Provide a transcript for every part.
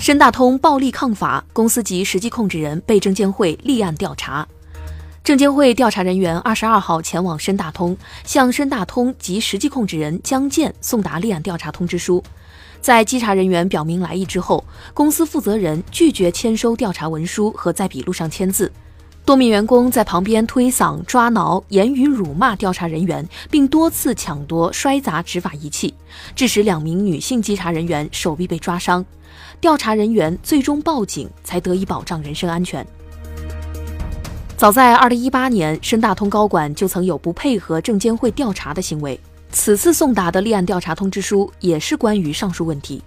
深大通暴力抗法，公司及实际控制人被证监会立案调查。证监会调查人员二十二号前往深大通，向深大通及实际控制人江建送达立案调查通知书。在稽查人员表明来意之后，公司负责人拒绝签收调查文书和在笔录上签字。多名员工在旁边推搡、抓挠、言语辱骂调查人员，并多次抢夺、摔砸执法仪器，致使两名女性稽查人员手臂被抓伤。调查人员最终报警，才得以保障人身安全。早在2018年，深大通高管就曾有不配合证监会调查的行为。此次送达的立案调查通知书也是关于上述问题。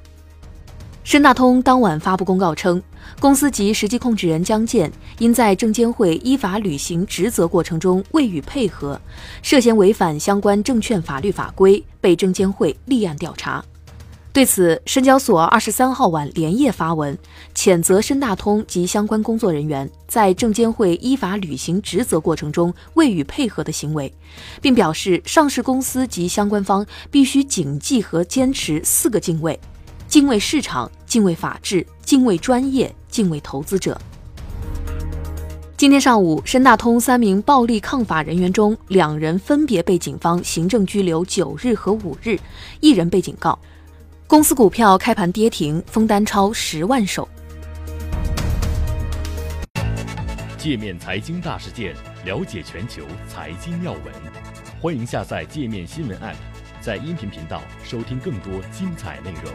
深大通当晚发布公告称，公司及实际控制人江建因在证监会依法履行职责过程中未予配合，涉嫌违反相关证券法律法规，被证监会立案调查。对此，深交所二十三号晚连夜发文，谴责深大通及相关工作人员在证监会依法履行职责过程中未予配合的行为，并表示上市公司及相关方必须谨记和坚持四个敬畏：敬畏市场、敬畏法治、敬畏专业、敬畏投资者。今天上午，深大通三名暴力抗法人员中，两人分别被警方行政拘留九日和五日，一人被警告。公司股票开盘跌停，封单超十万手。界面财经大事件，了解全球财经要闻。欢迎下载界面新闻 App，在音频频道收听更多精彩内容。